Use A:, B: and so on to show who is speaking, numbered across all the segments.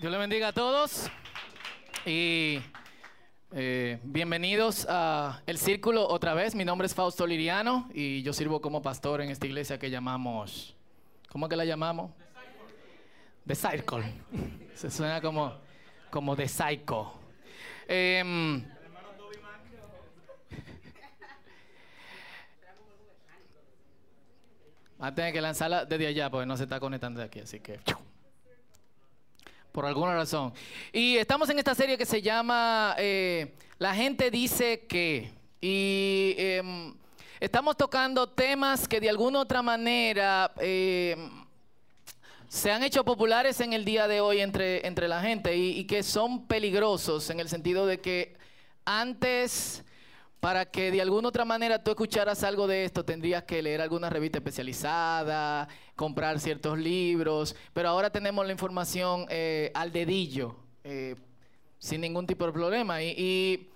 A: Dios le bendiga a todos y eh, bienvenidos a El Círculo otra vez. Mi nombre es Fausto Liriano y yo sirvo como pastor en esta iglesia que llamamos, ¿cómo que la llamamos? The Circle. Se suena como, como The Psycho. Em, Va a tener que lanzarla desde allá porque no se está conectando de aquí, así que por alguna razón. Y estamos en esta serie que se llama eh, La gente dice que. Y em, estamos tocando temas que de alguna otra manera em, se han hecho populares en el día de hoy entre, entre la gente y, y que son peligrosos en el sentido de que antes para que de alguna otra manera tú escucharas algo de esto, tendrías que leer alguna revista especializada, comprar ciertos libros, pero ahora tenemos la información eh, al dedillo, eh, sin ningún tipo de problema. Y,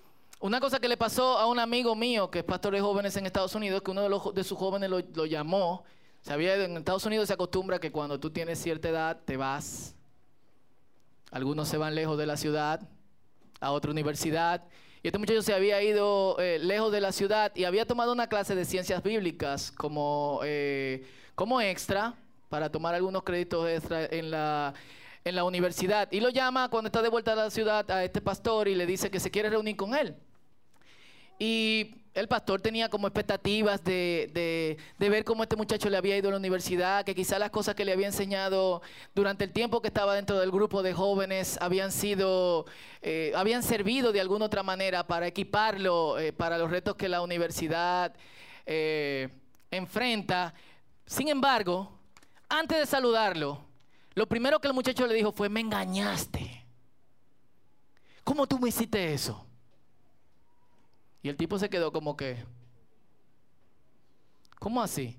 A: una cosa que le pasó a un amigo mío, que es pastor de jóvenes en Estados Unidos, que uno de, los, de sus jóvenes lo, llamó, sabía, en Estados Unidos se acostumbra que cuando tú tienes cierta edad te vas, algunos se van lejos de la ciudad, a otra universidad, y este muchacho se había ido eh, lejos de la ciudad y había tomado una clase de ciencias bíblicas como, eh, como extra para tomar algunos créditos extra en la, en la universidad. Y lo llama cuando está de vuelta a la ciudad a este pastor y le dice que se quiere reunir con él. Y el pastor tenía como expectativas de, ver cómo este muchacho le había ido a la universidad, que quizá las cosas que le había enseñado durante el tiempo que estaba dentro del grupo de jóvenes habían sido, eh, habían servido de alguna otra manera para equiparlo eh, para los retos que la universidad eh, enfrenta. Sin embargo, antes de saludarlo, lo primero que el muchacho le dijo fue, me engañaste. ¿Cómo tú me hiciste eso? Y el tipo se quedó como que, ¿cómo así?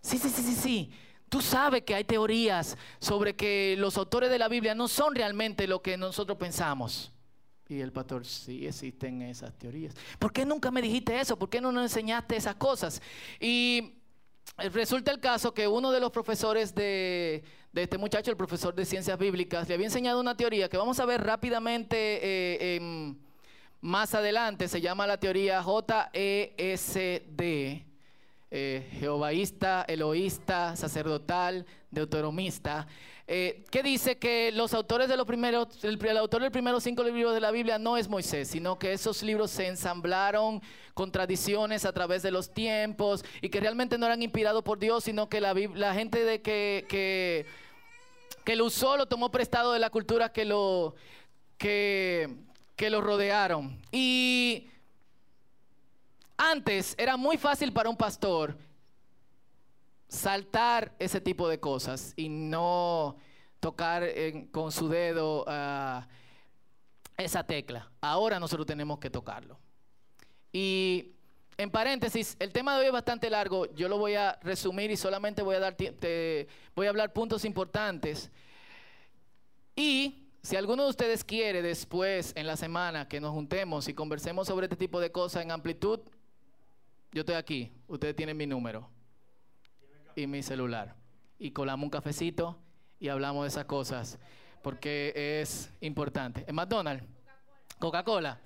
A: Sí, sí, sí, sí, sí. Tú sabes que hay teorías sobre que los autores de la Biblia no son realmente lo que nosotros pensamos. Y el pastor, sí existen esas teorías. ¿Por qué nunca me dijiste eso? ¿Por qué no nos enseñaste esas cosas? Y resulta el caso que uno de los profesores de, este muchacho, el profesor de ciencias bíblicas, le había enseñado una teoría que vamos a ver rápidamente eh, en más adelante se llama la teoría JESD, eh, jehovaísta, eloísta, sacerdotal, deuteromista, eh, que dice que los autores de los primeros, el, autor de los primeros cinco libros de la Biblia no es Moisés, sino que esos libros se ensamblaron con tradiciones a través de los tiempos y que realmente no eran inspirados por Dios, sino que la, la gente de que, que, que lo usó lo tomó prestado de la cultura que lo que que lo rodearon. Y antes era muy fácil para un pastor saltar ese tipo de cosas y no tocar con su dedo ah, esa tecla. Ahora nosotros tenemos que tocarlo. Y en paréntesis, el tema de hoy es bastante largo. Yo lo voy a resumir y solamente voy a dar voy a hablar puntos importantes. Y si alguno de ustedes quiere después, en la semana, que nos juntemos y conversemos sobre este tipo de cosas en amplitud, yo estoy aquí. Ustedes tienen mi número y mi celular. Y colamos un cafecito y hablamos de esas cosas porque es importante. ¿En McDonald's? Coca-Cola.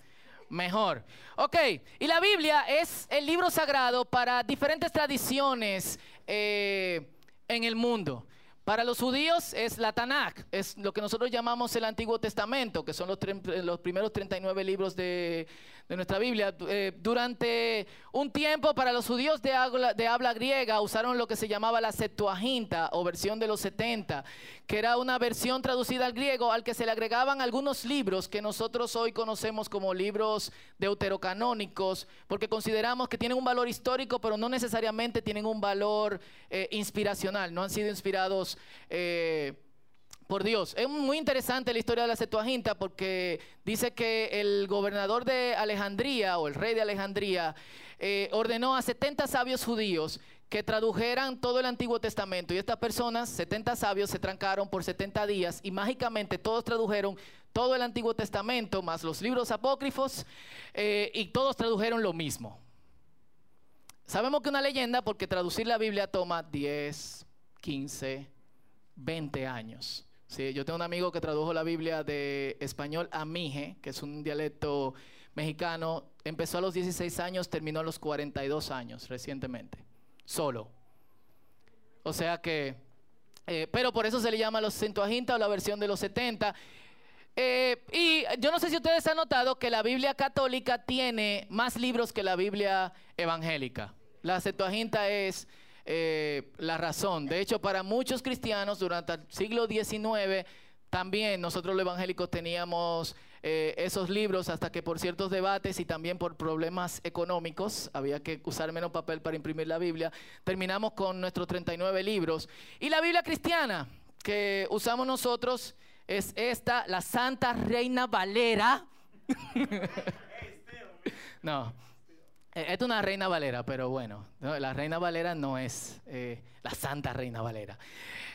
A: Mejor. Ok, y la Biblia es el libro sagrado para diferentes tradiciones eh, en el mundo. Para los judíos es la Tanakh, es lo que nosotros llamamos el Antiguo Testamento, que son los, los primeros 39 libros de, nuestra Biblia. Eh, durante un tiempo para los judíos de habla, de habla, griega usaron lo que se llamaba la Septuaginta o versión de los 70, que era una versión traducida al griego al que se le agregaban algunos libros que nosotros hoy conocemos como libros deuterocanónicos, porque consideramos que tienen un valor histórico, pero no necesariamente tienen un valor eh, inspiracional, no han sido inspirados. Eh, por Dios. Es muy interesante la historia de la Septuaginta porque dice que el gobernador de Alejandría o el rey de Alejandría eh, ordenó a 70 sabios judíos que tradujeran todo el Antiguo Testamento. Y estas personas, 70 sabios, se trancaron por 70 días y mágicamente todos tradujeron todo el Antiguo Testamento, más los libros apócrifos, eh, y todos tradujeron lo mismo. Sabemos que una leyenda porque traducir la Biblia toma 10, 15, 20 años. Sí, yo tengo un amigo que tradujo la Biblia de español a mije, que es un dialecto mexicano. Empezó a los 16 años, terminó a los 42 años recientemente, solo. O sea que, eh, pero por eso se le llama los Septuaginta o la versión de los 70. Eh, y yo no sé si ustedes han notado que la Biblia católica tiene más libros que la Biblia evangélica. La Septuaginta es eh, la razón. De hecho, para muchos cristianos durante el siglo XIX, también nosotros los evangélicos teníamos eh, esos libros hasta que por ciertos debates y también por problemas económicos, había que usar menos papel para imprimir la Biblia, terminamos con nuestros 39 libros. Y la Biblia cristiana que usamos nosotros es esta, la Santa Reina Valera. no. Eh, es una reina Valera, pero bueno, la reina Valera no es eh, la Santa Reina Valera.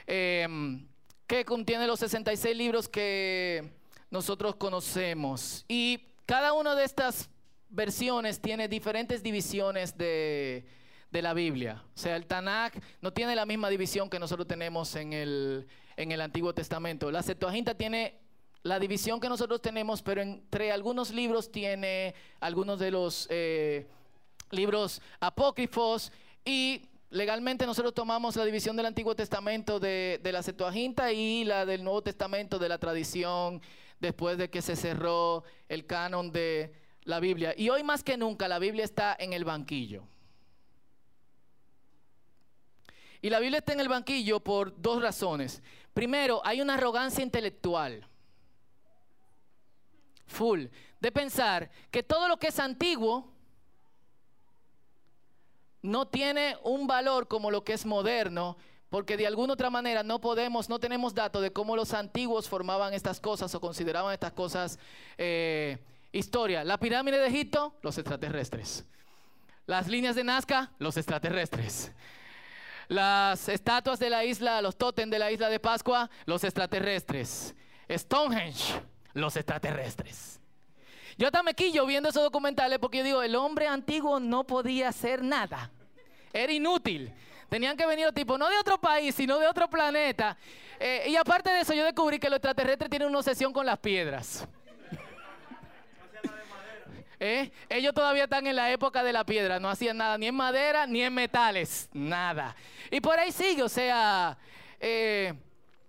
A: Em, que contiene los 66 libros que nosotros conocemos. Y cada una de estas versiones tiene diferentes divisiones de, de la Biblia. O sea, el Tanakh no tiene la misma división que nosotros tenemos en el, en el Antiguo Testamento. La Septuaginta tiene la división que nosotros tenemos, pero entre algunos libros tiene algunos de los... Eh, libros apócrifos y legalmente nosotros tomamos la división del Antiguo Testamento de, la Septuaginta y la del Nuevo Testamento de la tradición después de que se cerró el canon de la Biblia. Y hoy más que nunca la Biblia está en el banquillo. Y la Biblia está en el banquillo por dos razones. Primero, hay una arrogancia intelectual. Full. De pensar que todo lo que es antiguo no tiene un valor como lo que es moderno, porque de alguna otra manera no podemos, no tenemos datos de cómo los antiguos formaban estas cosas o consideraban estas cosas eh, historia. La pirámide de Egipto, los extraterrestres. Las líneas de Nazca, los extraterrestres. Las estatuas de la isla, los tótem de la isla de Pascua, los extraterrestres. Stonehenge, los extraterrestres. Yo hasta me quillo viendo esos documentales porque yo digo, el hombre antiguo no podía hacer nada. Era inútil. Tenían que venir tipo, no de otro país, sino de otro planeta. Eh, y aparte de eso, yo descubrí que los extraterrestres tienen una obsesión con las piedras. ¿Eh? Ellos todavía están en la época de la piedra, no hacían nada ni en madera ni en metales, nada. Y por ahí sigue, o sea, eh,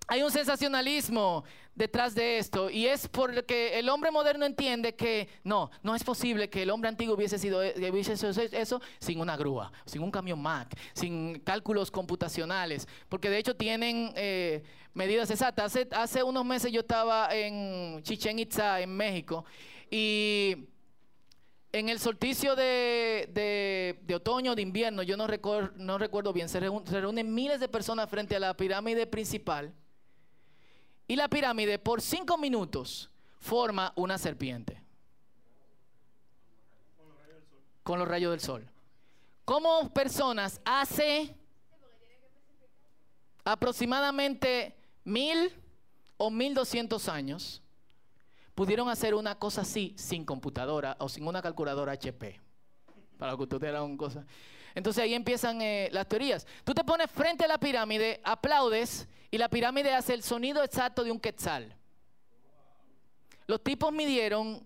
A: hay un sensacionalismo detrás de esto y es porque el hombre moderno entiende que no, no es posible que el hombre antiguo hubiese sido hubiese eso sin una grúa, sin un camión Mac, sin cálculos computacionales, porque de hecho tienen eh, medidas exactas. Hace, hace unos meses yo estaba en Chichen Itza, en México, y en el solsticio de, de, de, otoño, de invierno, yo no, recuerdo, no recuerdo bien, se reúnen miles de personas frente a la pirámide principal y la pirámide por cinco minutos forma una serpiente. Con los rayos del sol. Como personas hace aproximadamente mil o mil doscientos años pudieron hacer una cosa así sin computadora o sin una calculadora HP. Para que usted era una cosa. Entonces ahí empiezan eh, las teorías. Tú te pones frente a la pirámide, aplaudes y la pirámide hace el sonido exacto de un quetzal. Los tipos midieron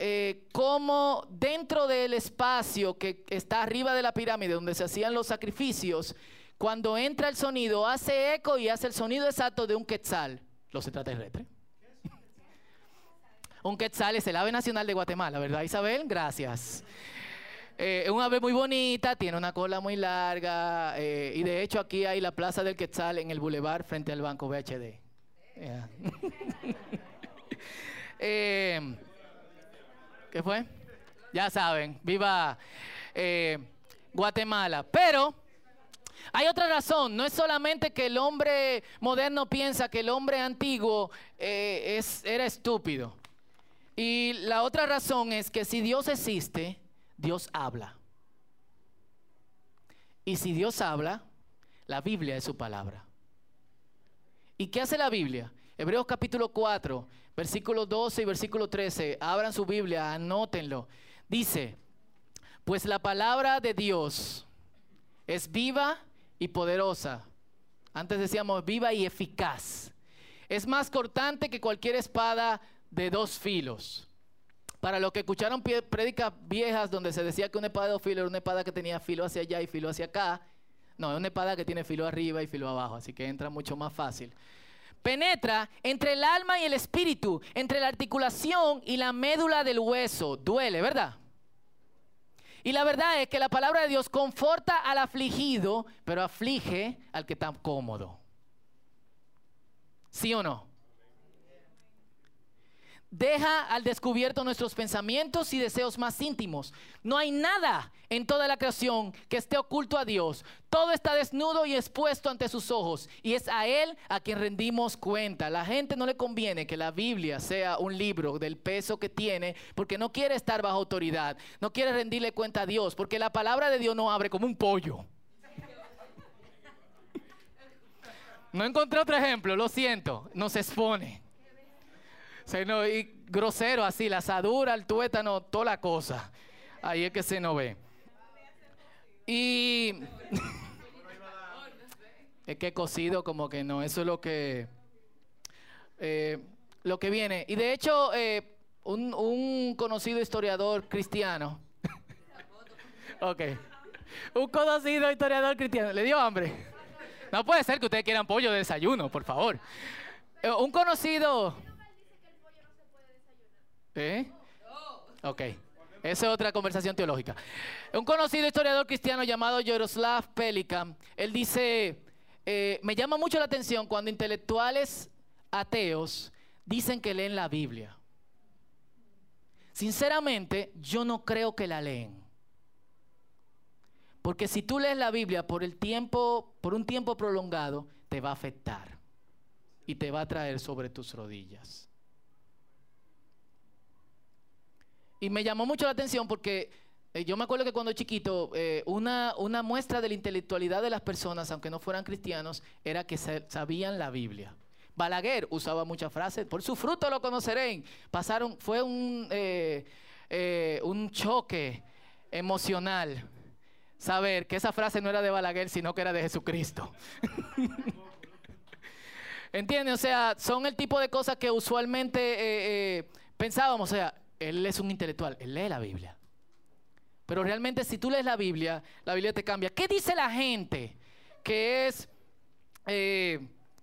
A: eh, cómo dentro del espacio que está arriba de la pirámide, donde se hacían los sacrificios, cuando entra el sonido, hace eco y hace el sonido exacto de un quetzal. Los extraterrestres. un quetzal es el ave nacional de Guatemala, ¿verdad, Isabel? Gracias. Eh, es un ave muy bonita, tiene una cola muy larga eh, y de hecho aquí hay la Plaza del Quetzal en el Boulevard frente al Banco BHD. Eh, ¿Qué fue? Ya saben, viva Guatemala. Pero hay otra razón, no es solamente que el hombre moderno piensa que el hombre antiguo es, era estúpido. Y la otra razón es que si Dios existe, Dios habla. Y si Dios habla, la Biblia es su palabra. ¿Y qué hace la Biblia? Hebreos capítulo 4, versículo 12 y versículo 13. Abran su Biblia, anótenlo. Dice, pues la palabra de Dios es viva y poderosa. Antes decíamos viva y eficaz. es más cortante que cualquier espada de dos filos. Para los que escucharon prédicas viejas donde se decía que una espada de dos filos era una espada que tenía filo hacia allá y filo hacia acá, no, es una espada que tiene filo arriba y filo abajo, así que entra mucho más fácil. Penetra entre el alma y el espíritu, entre la articulación y la médula del hueso. Duele, ¿verdad? Y la verdad es que la palabra de Dios conforta al afligido, pero aflige al que está cómodo. ¿Sí o no? Deja al descubierto nuestros pensamientos y deseos más íntimos. No hay nada en toda la creación que esté oculto a Dios. Todo está desnudo y expuesto ante sus ojos. Y es a Él a quien rendimos cuenta. La gente no le conviene que la Biblia sea un libro del peso que tiene porque no quiere estar bajo autoridad. No quiere rendirle cuenta a Dios porque la palabra de Dios no abre como un pollo. No encontré otro ejemplo, lo siento, nos expone y grosero así, la asadura, el tuétano, toda la cosa. Ahí es que se nos ve. Y es que cocido como que no, eso es lo que eh, lo que viene. Y de hecho, eh, un, un, conocido historiador cristiano, ok, un conocido historiador cristiano, le dio hambre. No puede ser que ustedes quieran pollo de desayuno, por favor. Eh, un conocido ¿Eh? Ok. Esa es otra conversación teológica. Un conocido historiador cristiano llamado Yaroslav Pelika, él dice, eh, me llama mucho la atención cuando intelectuales ateos dicen que leen la Biblia. Sinceramente, yo no creo que la leen. Porque si tú lees la Biblia por el tiempo, por un tiempo prolongado, te va a afectar y te va a traer sobre tus rodillas. Y me llamó mucho la atención porque eh, yo me acuerdo que cuando chiquito, eh, una, una muestra de la intelectualidad de las personas, aunque no fueran cristianos, era que sabían la Biblia. Balaguer usaba muchas frases, por su fruto lo conocerán. Pasaron, fue un, eh, un choque emocional saber que esa frase no era de Balaguer, sino que era de Jesucristo. ¿Entiendes? O sea, son el tipo de cosas que usualmente pensábamos, o sea, él es un intelectual, él lee la Biblia. Pero realmente si tú lees la Biblia, la Biblia te cambia. ¿Qué dice la gente que es eh,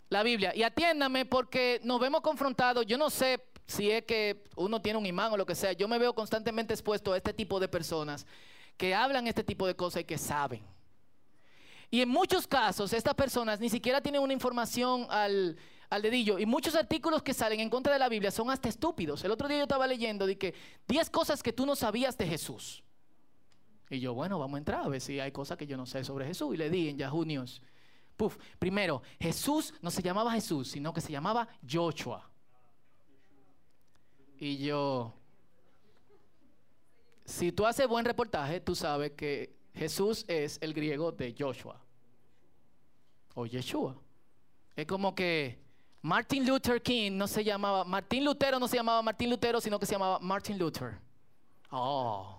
A: la Biblia? Y atiéndame porque nos vemos confrontados. Yo no sé si es que uno tiene un imán o lo que sea. Yo me veo constantemente expuesto a este tipo de personas que hablan este tipo de cosas y que saben. Y en muchos casos estas personas ni siquiera tienen una información al al dedillo. Y muchos artículos que salen en contra de la Biblia son hasta estúpidos. El otro día yo estaba leyendo de que 10 cosas que tú no sabías de Jesús. Y yo, bueno, vamos a entrar a ver si hay cosas que yo no sé sobre Jesús. Y le di en Yahoo News. Puf, primero, Jesús no se llamaba Jesús, sino que se llamaba Joshua. Y yo, si tú haces buen reportaje, tú sabes que Jesús es el griego de Joshua. O Yeshua. Es como que Martin Luther King no se llamaba, Martín Lutero no se llamaba Martín Lutero, sino que se llamaba Martin Luther. Oh.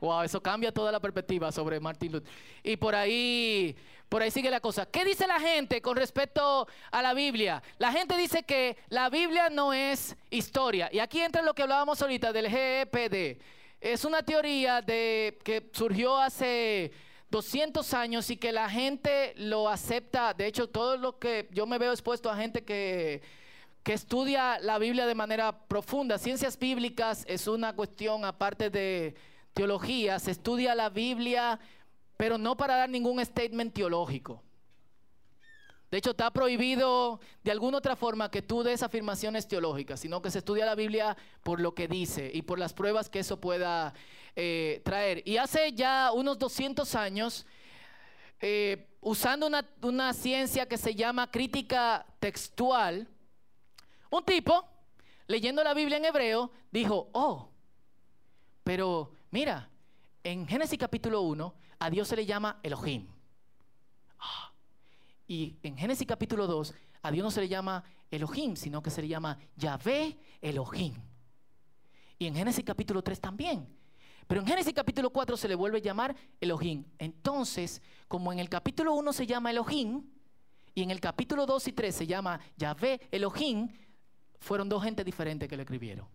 A: Wow, eso cambia toda la perspectiva sobre Martin Luther. Y por ahí, por ahí sigue la cosa. ¿Qué dice la gente con respecto a la Biblia? La gente dice que la Biblia no es historia. Y aquí entra lo que hablábamos ahorita del GEPD. Es una teoría de, que surgió hace 200 años y que la gente lo acepta. De hecho, todo lo que yo me veo expuesto a gente que, que estudia la Biblia de manera profunda. Ciencias bíblicas es una cuestión aparte de teología. Se estudia la Biblia, pero no para dar ningún statement teológico. De hecho, está prohibido de alguna otra forma que tú des afirmaciones teológicas, sino que se estudia la Biblia por lo que dice y por las pruebas que eso pueda eh, traer. Y hace ya unos 200 años, eh, usando una, una ciencia que se llama crítica textual, un tipo, leyendo la Biblia en hebreo, dijo, oh, pero mira, en Génesis capítulo 1, a Dios se le llama Elohim. Y en Génesis capítulo 2, a Dios no se le llama Elohim, sino que se le llama Yahvé Elohim. Y en Génesis capítulo 3 también. Pero en Génesis capítulo 4 se le vuelve a llamar Elohim. Entonces, como en el capítulo 1 se llama Elohim, Y en el capítulo 2 y 3 se llama Yahvé, Elohim, fueron dos gente diferentes que le escribieron.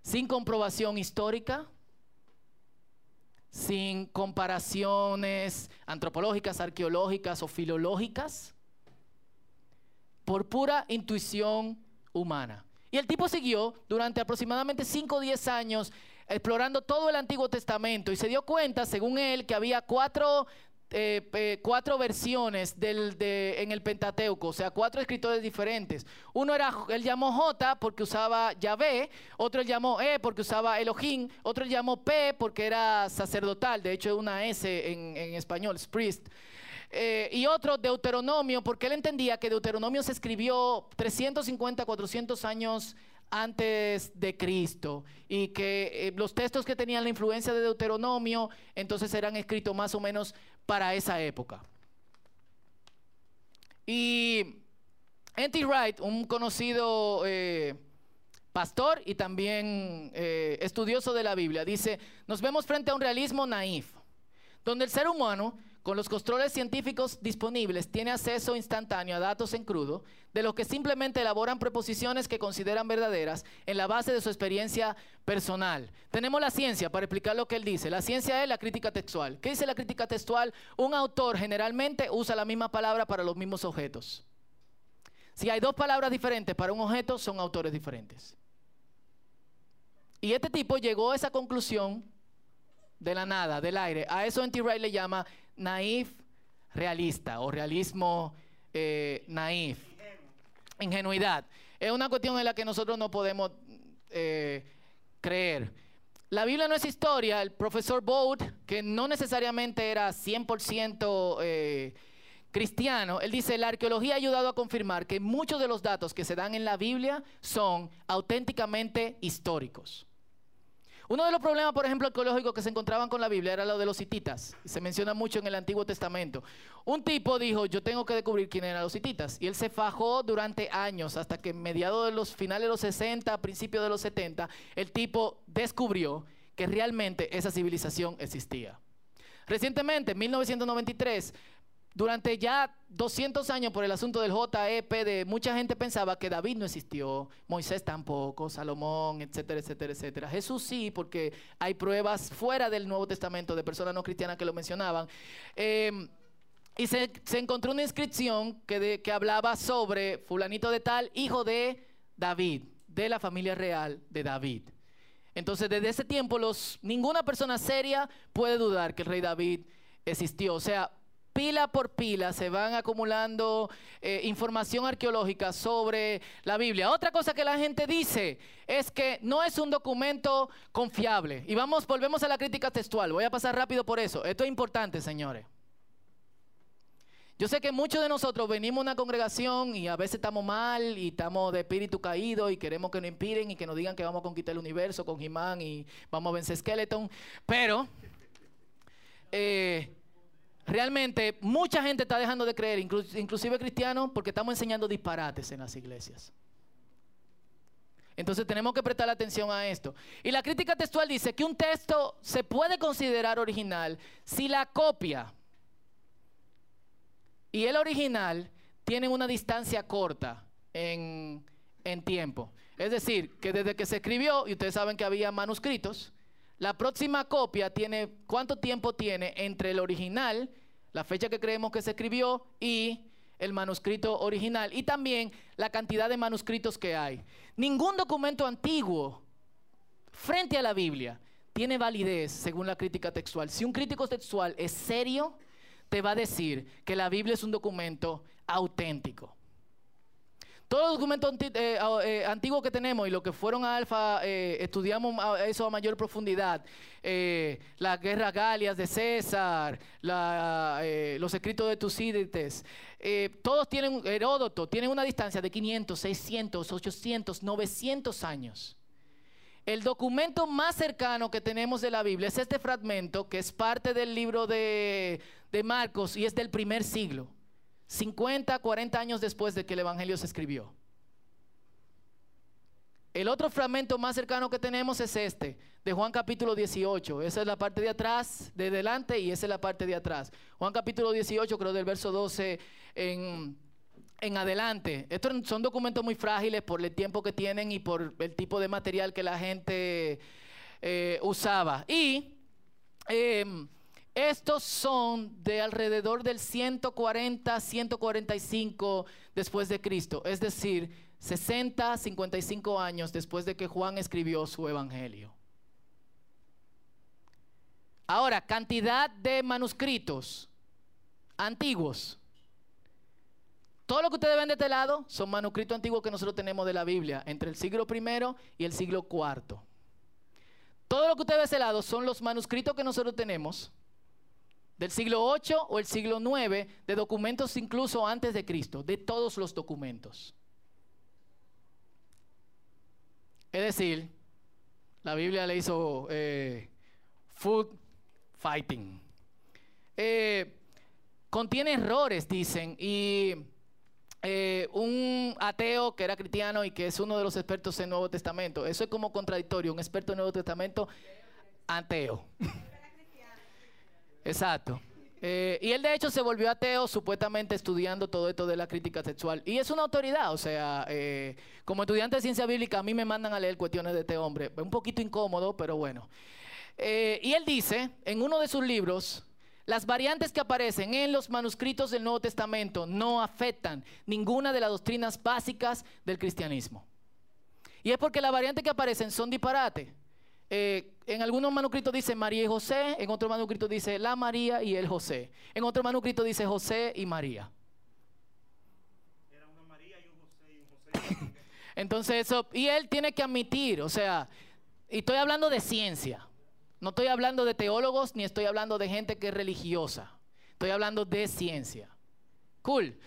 A: Sin comprobación histórica, sin comparaciones antropológicas, arqueológicas o filológicas, por pura intuición humana. Y el tipo siguió durante aproximadamente 5 o 10 años explorando todo el Antiguo Testamento y se dio cuenta, según él, que había cuatro eh, cuatro versiones en el Pentateuco, o sea, cuatro escritores diferentes. Uno era, él llamó J porque usaba Yahvé, otro él llamó E porque usaba Elohim, otro él llamó P porque era sacerdotal, de hecho es una S en, en español, priest. Eh, y otro Deuteronomio, porque él entendía que Deuteronomio se escribió 350, 400 años antes de Cristo y que eh, los textos que tenían la influencia de Deuteronomio entonces eran escritos más o menos para esa época. Y N.T. Wright, un conocido eh, pastor y también estudioso de la Biblia, dice, nos vemos frente a un realismo naif, donde el ser humano con los controles científicos disponibles, tiene acceso instantáneo a datos en crudo, de los que simplemente elaboran preposiciones que consideran verdaderas en la base de su experiencia personal. Tenemos la ciencia para explicar lo que él dice. La ciencia es la crítica textual. ¿Qué dice la crítica textual? Un autor generalmente usa la misma palabra para los mismos objetos. Si hay dos palabras diferentes para un objeto, son autores diferentes. Y este tipo llegó a esa conclusión de la nada, del aire. A eso N.T. Wright le llama naif realista o realismo eh, naif. Ingenuidad. Es una cuestión en la que nosotros no podemos eh, creer. La Biblia no es historia. El profesor Boat, que no necesariamente era 100% eh, cristiano, él dice, la arqueología ha ayudado a confirmar que muchos de los datos que se dan en la Biblia son auténticamente históricos. Uno de los problemas, por ejemplo, arqueológicos que se encontraban con la Biblia era lo de los hititas. Se menciona mucho en el Antiguo Testamento. Un tipo dijo, yo tengo que descubrir quién eran los hititas. Y él se fajó durante años, hasta que en mediados de los finales de los 60, principios de los 70, el tipo descubrió que realmente esa civilización existía. Recientemente, en 1993, durante ya 200 años por el asunto del JEP, de mucha gente pensaba que David no existió, Moisés tampoco, Salomón, etcétera, etcétera, etcétera. Jesús sí, porque hay pruebas fuera del Nuevo Testamento de personas no cristianas que lo mencionaban. Em, y se, encontró una inscripción que, que hablaba sobre fulanito de tal, hijo de David, de la familia real de David. Entonces, desde ese tiempo, los, ninguna persona seria puede dudar que el rey David existió. O sea, pila por pila se van acumulando eh, información arqueológica sobre la Biblia. Otra cosa que la gente dice es que no es un documento confiable. Y vamos, volvemos a la crítica textual. Voy a pasar rápido por eso. Esto es importante, señores. Yo sé que muchos de nosotros venimos a una congregación y a veces estamos mal y estamos de espíritu caído y queremos que nos inspiren y que nos digan que vamos a conquistar el universo con Jimán y vamos a vencer Skeleton. Pero eh, Realmente mucha gente está dejando de creer, inclusive cristianos, porque estamos enseñando disparates en las iglesias. Entonces tenemos que prestar atención a esto. Y la crítica textual dice que un texto se puede considerar original si la copia y el original tienen una distancia corta en, en tiempo. Es decir, que desde que se escribió, y ustedes saben que había manuscritos, la próxima copia tiene, ¿cuánto tiempo tiene entre el original, la fecha que creemos que se escribió y el manuscrito original? Y también la cantidad de manuscritos que hay. Ningún documento antiguo frente a la Biblia tiene validez según la crítica textual. Si un crítico textual es serio, te va a decir que la Biblia es un documento auténtico. Todos los documentos eh, eh, antiguos que tenemos y lo que fueron a Alfa, eh, estudiamos eso a mayor profundidad. las guerras galias de César, los escritos de Tucídides, todos tienen, Heródoto, tienen una distancia de 500, 600, 800, 900 años. El documento más cercano que tenemos de la Biblia es este fragmento que es parte del libro de Marcos y es del primer siglo. 50, 40 años después de que el Evangelio se escribió. El otro fragmento más cercano que tenemos es este, de Juan capítulo 18. Esa es la parte de atrás, de delante, y esa es la parte de atrás. Juan capítulo 18, creo del verso 12 en, en adelante. Estos son documentos muy frágiles por el tiempo que tienen y por el tipo de material que la gente eh, usaba. Y em, estos son de alrededor del 140, 145 después de Cristo. Es decir, 60, 55 años después de que Juan escribió su evangelio. Ahora, cantidad de manuscritos antiguos. Todo lo que ustedes ven de este lado son manuscritos antiguos que nosotros tenemos de la Biblia, entre el siglo I y el siglo IV. Todo lo que ustedes ven de este lado son los manuscritos que nosotros tenemos del siglo 8 o el siglo 9, de documentos incluso antes de Cristo, de todos los documentos. Es decir, la Biblia le hizo eh, food fighting. Eh, contiene errores, dicen, y eh, un ateo que era cristiano y que es uno de los expertos en Nuevo Testamento, eso es como contradictorio, un experto en Nuevo Testamento ateo. Exacto. Eh, y él de hecho se volvió ateo supuestamente estudiando todo esto de la crítica sexual. Y es una autoridad, o sea, eh, como estudiante de ciencia bíblica a mí me mandan a leer cuestiones de este hombre. Un poquito incómodo, pero bueno. Eh, y él dice en uno de sus libros, las variantes que aparecen en los manuscritos del Nuevo Testamento no afectan ninguna de las doctrinas básicas del cristianismo. Y es porque las variantes que aparecen son disparates. Eh, en algunos manuscritos dice María y José, en otro manuscrito dice la María y el José. En otro manuscrito dice José y María. Era una María y un José y un José. Entonces eso, y él tiene que admitir, o sea, y estoy hablando de ciencia. No estoy hablando de teólogos ni estoy hablando de gente que es religiosa. Estoy hablando de ciencia. Cool.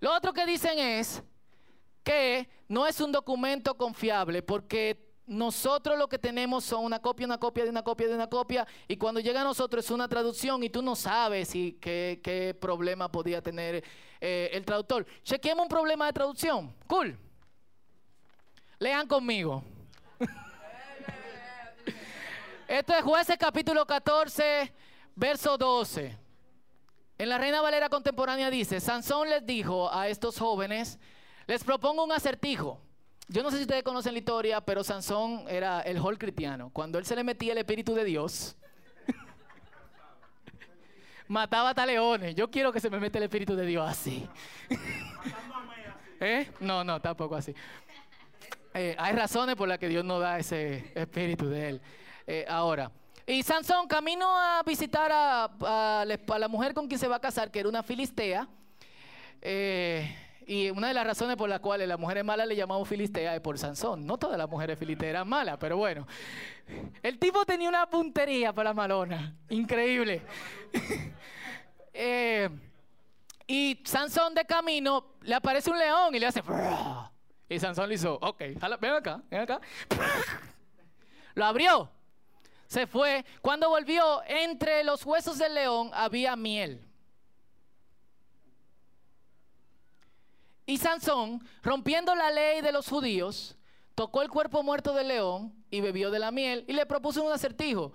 A: Lo otro que dicen es que no es un documento confiable porque nosotros lo que tenemos son una copia, una copia de una copia de una copia, y cuando llega a nosotros es una traducción y tú no sabes si, qué, problema podía tener eh, el traductor. Chequemos un problema de traducción. Cool. Lean conmigo. Esto es Jueces capítulo 14, verso 12. En la Reina Valera contemporánea dice, Sansón les dijo a estos jóvenes, les propongo un acertijo. Yo no sé si ustedes conocen la historia, pero Sansón era el hall cristiano. Cuando él se le metía el Espíritu de Dios, mataba a leones. Yo quiero que se me meta el Espíritu de Dios así. ¿Eh? No, no, tampoco así. Eh, hay razones por las que Dios no da ese espíritu de él. Eh, ahora, y Sansón camino a visitar a, a, la mujer con quien se va a casar, que era una filistea. Eh, y una de las razones por las cuales las mujeres malas le llamamos filistea es por Sansón. No todas las mujeres filisteas eran malas, pero bueno. El tipo tenía una puntería para la malona. Increíble. Eh, y Sansón de camino le aparece un león y le hace... Y Sansón le hizo, ok, ven acá, ven acá. Lo abrió. Se fue. Cuando volvió, entre los huesos del león había miel. Y Sansón, rompiendo la ley de los judíos, tocó el cuerpo muerto del león y bebió de la miel y le propuso un acertijo.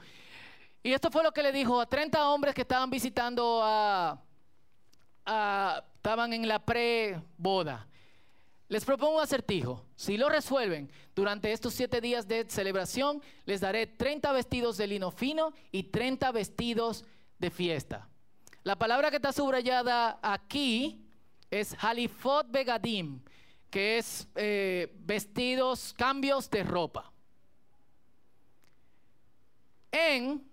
A: Y esto fue lo que le dijo a 30 hombres que estaban visitando a, estaban en la pre-boda. Les propongo un acertijo. Si lo resuelven durante estos siete días de celebración, les daré 30 vestidos de lino fino y 30 vestidos de fiesta. La palabra que está subrayada aquí es halifot begadim, que es eh, vestidos, cambios de ropa. En,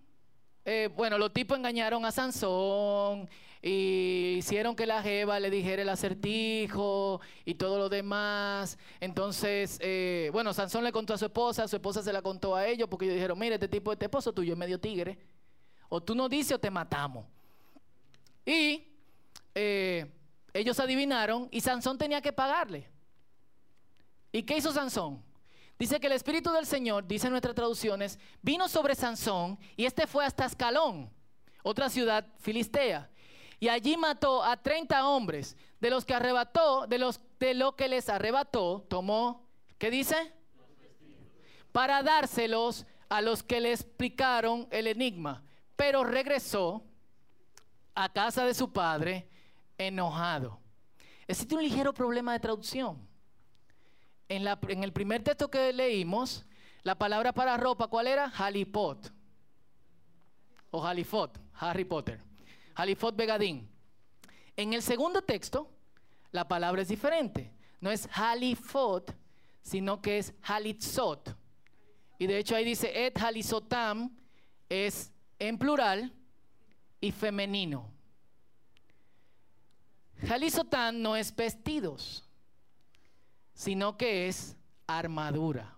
A: eh, bueno, los tipos engañaron a Sansón y hicieron que la jeva le dijera el acertijo y todo lo demás. Entonces, eh, bueno, Sansón le contó a su esposa, su esposa se la contó a ellos porque ellos dijeron, mire, este tipo, este esposo tuyo es medio tigre. O tú no dices o te matamos. Y ellos adivinaron y Sansón tenía que pagarle. ¿Y qué hizo Sansón? Dice que el Espíritu del Señor, dice en nuestras traducciones, vino sobre Sansón y este fue hasta Escalón, otra ciudad filistea. Y allí mató a 30 hombres, de los que arrebató, de, los, de lo que les arrebató, tomó, ¿qué dice? para dárselos a los que le explicaron el enigma. Pero regresó a casa de su padre enojado. Existe un ligero problema de traducción. En, la, en el primer texto que leímos, la palabra para ropa, ¿cuál era? Halipot. O Halifot, Harry Potter. Halifot Begadín. En el segundo texto, la palabra es diferente. No es Halifot, sino que es Halitzot. Y de hecho ahí dice et halizotam es en plural y femenino. Halizotam no es vestidos, sino que es armadura.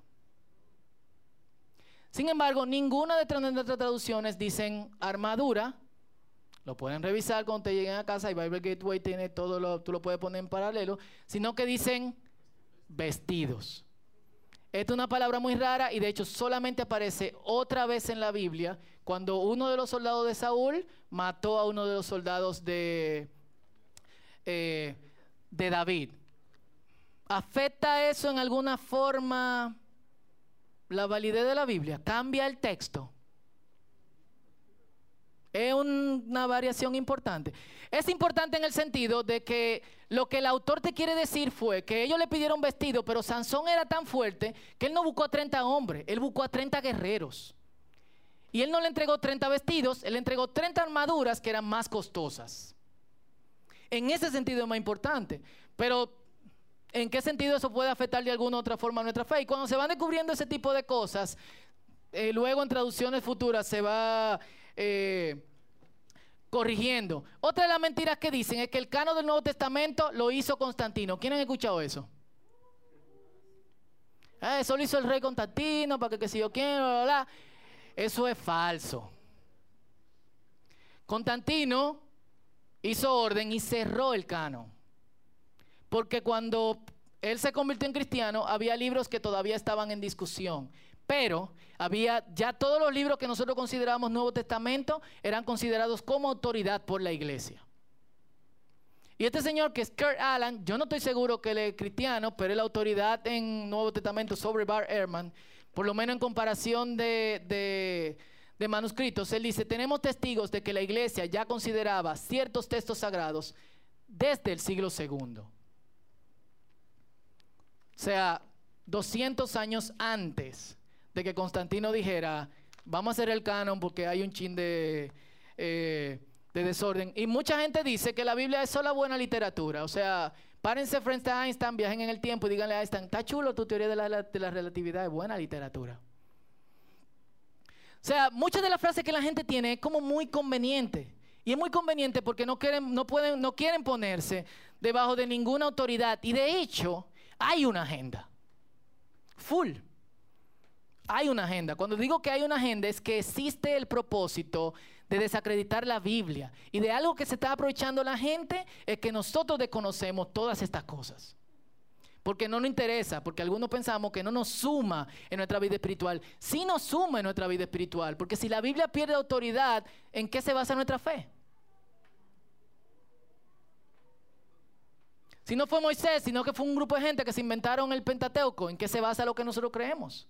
A: Sin embargo, ninguna de nuestras traducciones dicen armadura. Lo pueden revisar cuando te lleguen a casa y Bible Gateway tiene todo lo, tú lo puedes poner en paralelo, sino que dicen vestidos. Esta es una palabra muy rara y de hecho solamente aparece otra vez en la Biblia cuando uno de los soldados de Saúl mató a uno de los soldados de, eh, de David. ¿Afecta eso en alguna forma la validez de la Biblia? ¿Cambia el texto? Es una variación importante. Es importante en el sentido de que lo que el autor te quiere decir fue que ellos le pidieron vestido, pero Sansón era tan fuerte que él no buscó a 30 hombres, él buscó a 30 guerreros. Y él no le entregó 30 vestidos, él le entregó 30 armaduras que eran más costosas. En ese sentido es más importante. Pero, ¿en qué sentido eso puede afectar de alguna otra forma a nuestra fe? Y cuando se van descubriendo ese tipo de cosas, eh, luego en traducciones futuras se va eh, corrigiendo. Otra de las mentiras que dicen es que el cano del Nuevo Testamento lo hizo Constantino. ¿Quién ha escuchado eso? Eso lo hizo el rey Constantino para que, si yo quiero, Eso es falso. Constantino hizo orden y cerró el cano. Porque cuando él se convirtió en cristiano, había libros que todavía estaban en discusión. Pero había ya todos los libros que nosotros consideramos Nuevo Testamento eran considerados como autoridad por la iglesia. Y este señor que es Kurt Allen, yo no estoy seguro que él es cristiano, pero es la autoridad en Nuevo Testamento sobre Bar Ehrman, por lo menos en comparación de, de manuscritos. Él dice, tenemos testigos de que la iglesia ya consideraba ciertos textos sagrados desde el siglo segundo. O sea, 200 años antes de que Constantino dijera, vamos a hacer el canon porque hay un chin de, eh, de desorden. Y mucha gente dice que la Biblia es solo buena literatura. O sea, párense frente a Einstein, viajen en el tiempo y díganle a Einstein, está chulo tu teoría de la, de la relatividad, es buena literatura. O sea, muchas de las frases que la gente tiene es como muy conveniente. Y es muy conveniente porque no quieren, no pueden, no quieren ponerse debajo de ninguna autoridad. Y de hecho, hay una agenda. Full hay una agenda. Cuando digo que hay una agenda es que existe el propósito de desacreditar la Biblia. Y de algo que se está aprovechando la gente es que nosotros desconocemos todas estas cosas. Porque no nos interesa, porque algunos pensamos que no nos suma en nuestra vida espiritual. Sí nos suma en nuestra vida espiritual, porque si la Biblia pierde autoridad, ¿en qué se basa nuestra fe? Si no fue Moisés, sino que fue un grupo de gente que se inventaron el Pentateuco, ¿en qué se basa lo que nosotros creemos?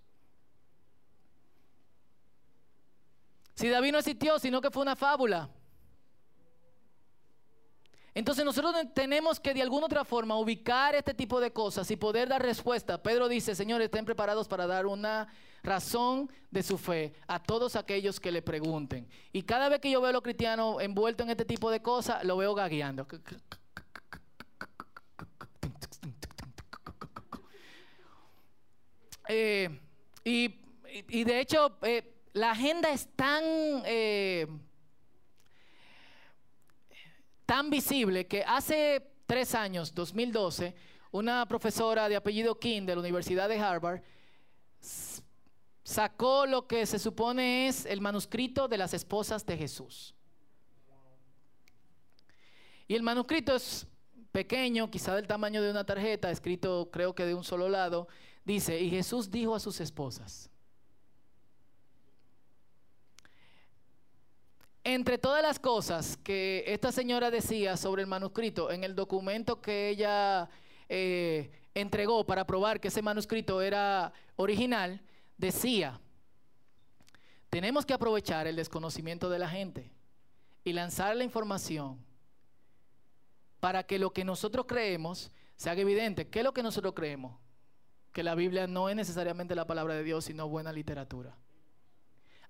A: Si David no existió, sino que fue una fábula. Entonces nosotros tenemos que de alguna otra forma ubicar este tipo de cosas y poder dar respuesta. Pedro dice, señores, estén preparados para dar una razón de su fe a todos aquellos que le pregunten. Y cada vez que yo veo a los cristianos envueltos en este tipo de cosas, lo veo gagueando. Eh, y, de hecho... Eh, la agenda es tan, eh, tan visible que hace tres años, 2012, una profesora de apellido King de la Universidad de Harvard sacó lo que se supone es el manuscrito de las esposas de Jesús. Y el manuscrito es pequeño, quizá del tamaño de una tarjeta, escrito creo que de un solo lado. Dice, y Jesús dijo a sus esposas, Entre todas las cosas que esta señora decía sobre el manuscrito, en el documento que ella eh, entregó para probar que ese manuscrito era original, decía, tenemos que aprovechar el desconocimiento de la gente y lanzar la información para que lo que nosotros creemos se haga evidente. ¿Qué es lo que nosotros creemos? Que la Biblia no es necesariamente la palabra de Dios, sino buena literatura.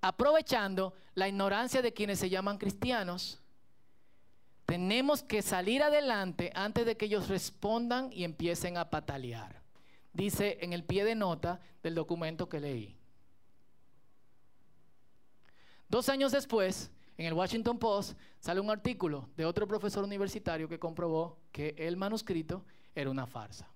A: Aprovechando la ignorancia de quienes se llaman cristianos, tenemos que salir adelante antes de que ellos respondan y empiecen a patalear. Dice en el pie de nota del documento que leí. Dos años después, en el Washington Post sale un artículo de otro profesor universitario que comprobó que el manuscrito era una farsa.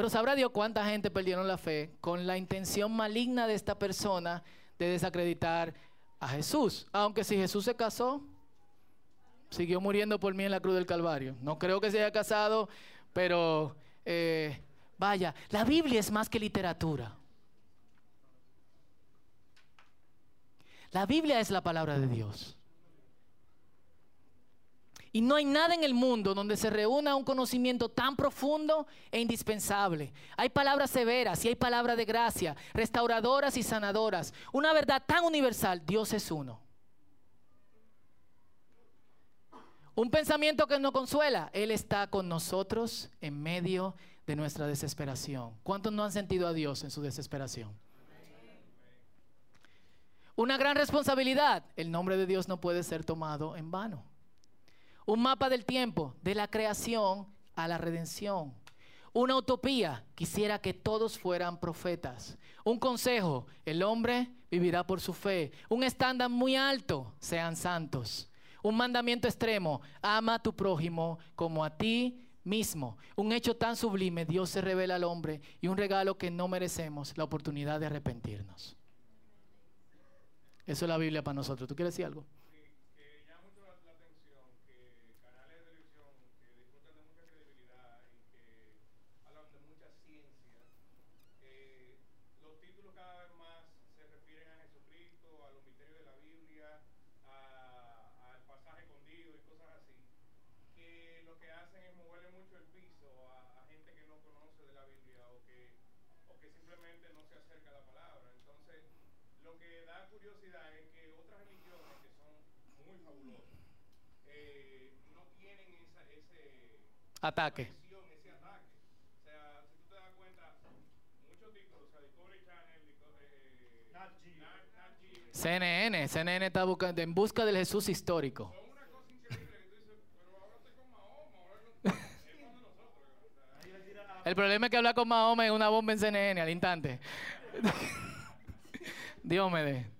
A: Pero sabrá Dios cuánta gente perdieron la fe con la intención maligna de esta persona de desacreditar a Jesús. Aunque si Jesús se casó, siguió muriendo por mí en la cruz del Calvario. No creo que se haya casado, pero eh, vaya, la Biblia es más que literatura. La Biblia es la palabra de Dios. Y no hay nada en el mundo donde se reúna un conocimiento tan profundo e indispensable. Hay palabras severas y hay palabras de gracia, restauradoras y sanadoras. Una verdad tan universal, Dios es uno. Un pensamiento que nos consuela, Él está con nosotros en medio de nuestra desesperación. ¿Cuántos no han sentido a Dios en su desesperación? Una gran responsabilidad. El nombre de Dios no puede ser tomado en vano. Un mapa del tiempo, de la creación a la redención. Una utopía, quisiera que todos fueran profetas. Un consejo, el hombre vivirá por su fe. Un estándar muy alto, sean santos. Un mandamiento extremo, ama a tu prójimo como a ti mismo. Un hecho tan sublime, Dios se revela al hombre y un regalo que no merecemos, la oportunidad de arrepentirnos. Eso es la Biblia para nosotros. ¿Tú quieres decir algo? Ataque. CNN, CNN está buscando, en busca del Jesús histórico. El problema es que hablar con Mahoma es una bomba en CNN al instante. Dios me dé.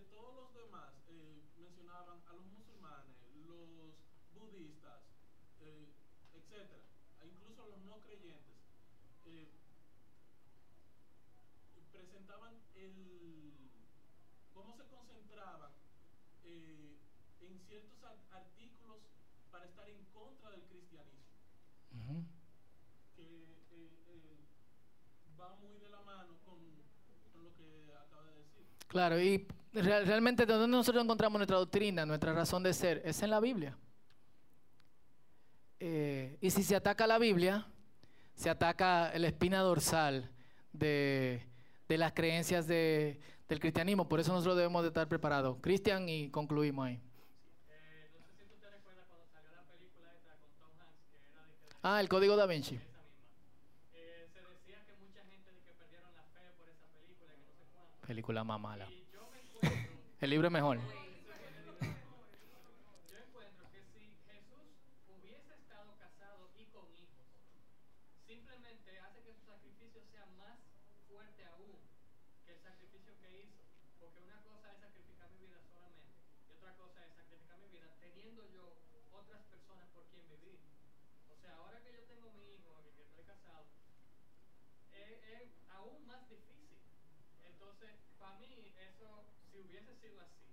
B: todos los demás, eh, mencionaban a los musulmanes, los budistas, eh, etcétera, e incluso los no creyentes, eh, presentaban el cómo se concentraban en ciertos artículos para estar en contra del cristianismo. Que va muy de la mano con, con lo que acaba de decir.
A: Claro, y realmente donde nosotros encontramos nuestra doctrina, nuestra razón de ser, es en la Biblia. Eh, y si se ataca la Biblia, se ataca la espina dorsal de, las creencias del cristianismo. Por eso nosotros debemos de estar preparados. Cristian, y concluimos ahí. Ah, el código da Vinci. Película más mala. El libro es mejor.
C: Yo encuentro que si Jesús hubiese estado casado y con hijos, simplemente hace que su sacrificio sea más fuerte aún que el sacrificio que hizo. Porque una cosa es sacrificar mi vida solamente y otra cosa por quién vivir. O sea, ahora que yo tengo mi hijo y que estoy casado, es, es aún más difícil. Entonces, para mí, eso, si hubiese sido así,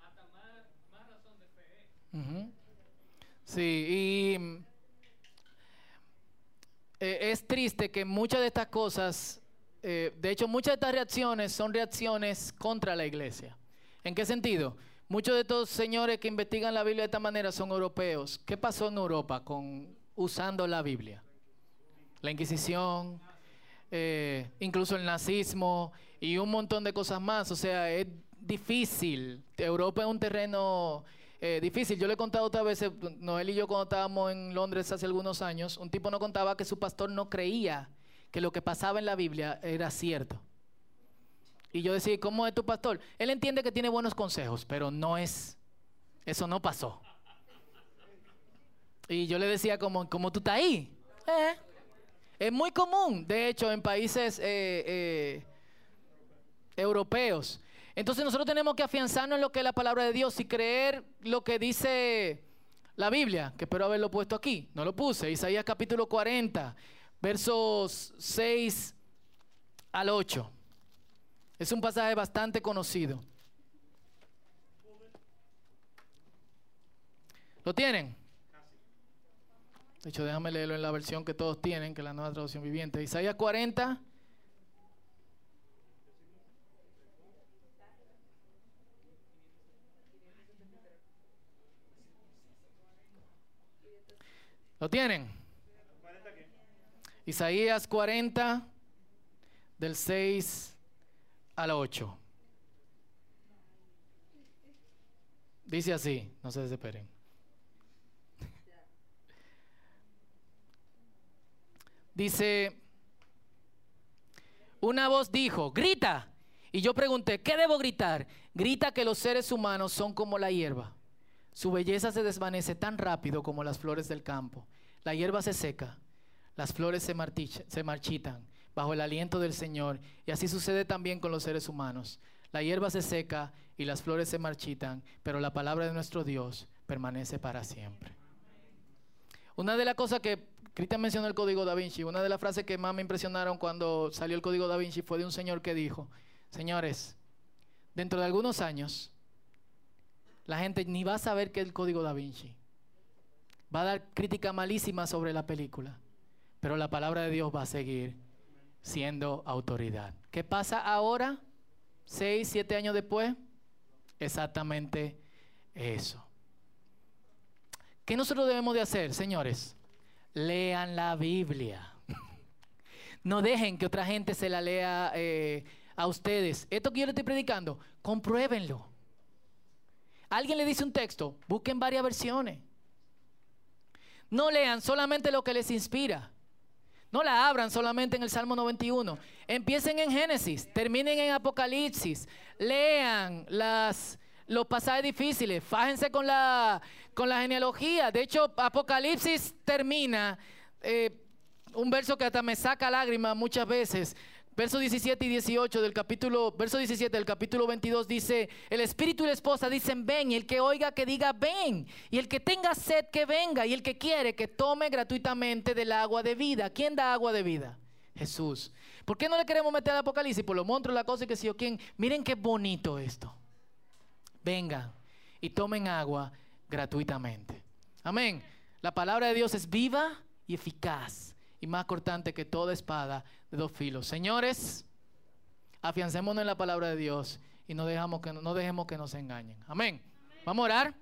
C: hasta más, más razón de fe es.
A: Ujú. Sí, y mm, eh, es triste que muchas de estas cosas, eh, de hecho muchas de estas reacciones son reacciones contra la iglesia. ¿En qué sentido? Muchos de estos señores que investigan la Biblia de esta manera son europeos. ¿Qué pasó en Europa con usando la Biblia? La Inquisición, eh, incluso el nazismo y un montón de cosas más. O sea, es difícil. Europa es un terreno eh, difícil. Yo le he contado otras veces, Noel y yo cuando estábamos en Londres hace algunos años, un tipo nos contaba que su pastor no creía que lo que pasaba en la Biblia era cierto. Y yo decía, ¿cómo es tu pastor? Él entiende que tiene buenos consejos, pero no es, eso no pasó. Y yo le decía, como, como tú estás ahí. Eh, es muy común, de hecho, en países eh, europeos. Entonces nosotros tenemos que afianzarnos en lo que es la palabra de Dios y creer lo que dice la Biblia, que espero haberlo puesto aquí. No lo puse. Isaías capítulo 40, versos 6 al 8. Es un pasaje bastante conocido. ¿Lo tienen? De hecho, déjame leerlo en la versión que todos tienen, que es la nueva traducción viviente. Isaías 40. ¿Lo tienen? Isaías 40, del 6 al 8. Dice así, no se desesperen. Dice, una voz dijo, grita. Y yo pregunté, ¿qué debo gritar? Grita que los seres humanos son como la hierba. Su belleza se desvanece tan rápido como las flores del campo. La hierba se seca, las flores se, marchitan bajo el aliento del Señor. Y así sucede también con los seres humanos. La hierba se seca y las flores se marchitan, pero la palabra de nuestro Dios permanece para siempre. Una de las cosas que Cristian mencionó el código da Vinci, una de las frases que más me impresionaron cuando salió el código da Vinci fue de un señor que dijo, señores, dentro de algunos años, la gente ni va a saber qué es el código da Vinci. Va a dar crítica malísima sobre la película, pero la palabra de Dios va a seguir siendo autoridad. ¿Qué pasa ahora? Seis, siete años después, exactamente eso. ¿Qué nosotros debemos de hacer, señores? Lean la Biblia. No dejen que otra gente se la lea eh, a ustedes. Esto que yo le estoy predicando, compruébenlo. Alguien le dice un texto, busquen varias versiones. No lean solamente lo que les inspira. No la abran solamente en el Salmo 91. Empiecen en Génesis, terminen en Apocalipsis. Lean las, los pasajes difíciles, fájense con la, genealogía. De hecho, Apocalipsis termina, eh, un verso que hasta me saca lágrimas muchas veces. Verso 17 y 18 del capítulo, verso 17 del capítulo 22 dice, el espíritu y la esposa dicen, ven, y el que oiga que diga, ven, y el que tenga sed que venga, y el que quiere que tome gratuitamente del agua de vida. ¿Quién da agua de vida? Jesús. ¿Por qué no le queremos meter al Apocalipsis? Por los monstruos, la cosa y que si yo quién. Miren qué bonito esto. Vengan y tomen agua gratuitamente. Amén. La palabra de Dios es viva y eficaz y más cortante que toda espada de dos filos. Señores, afiancémonos en la palabra de Dios y no, dejamos que, no dejemos que nos engañen. Amén. Vamos a orar.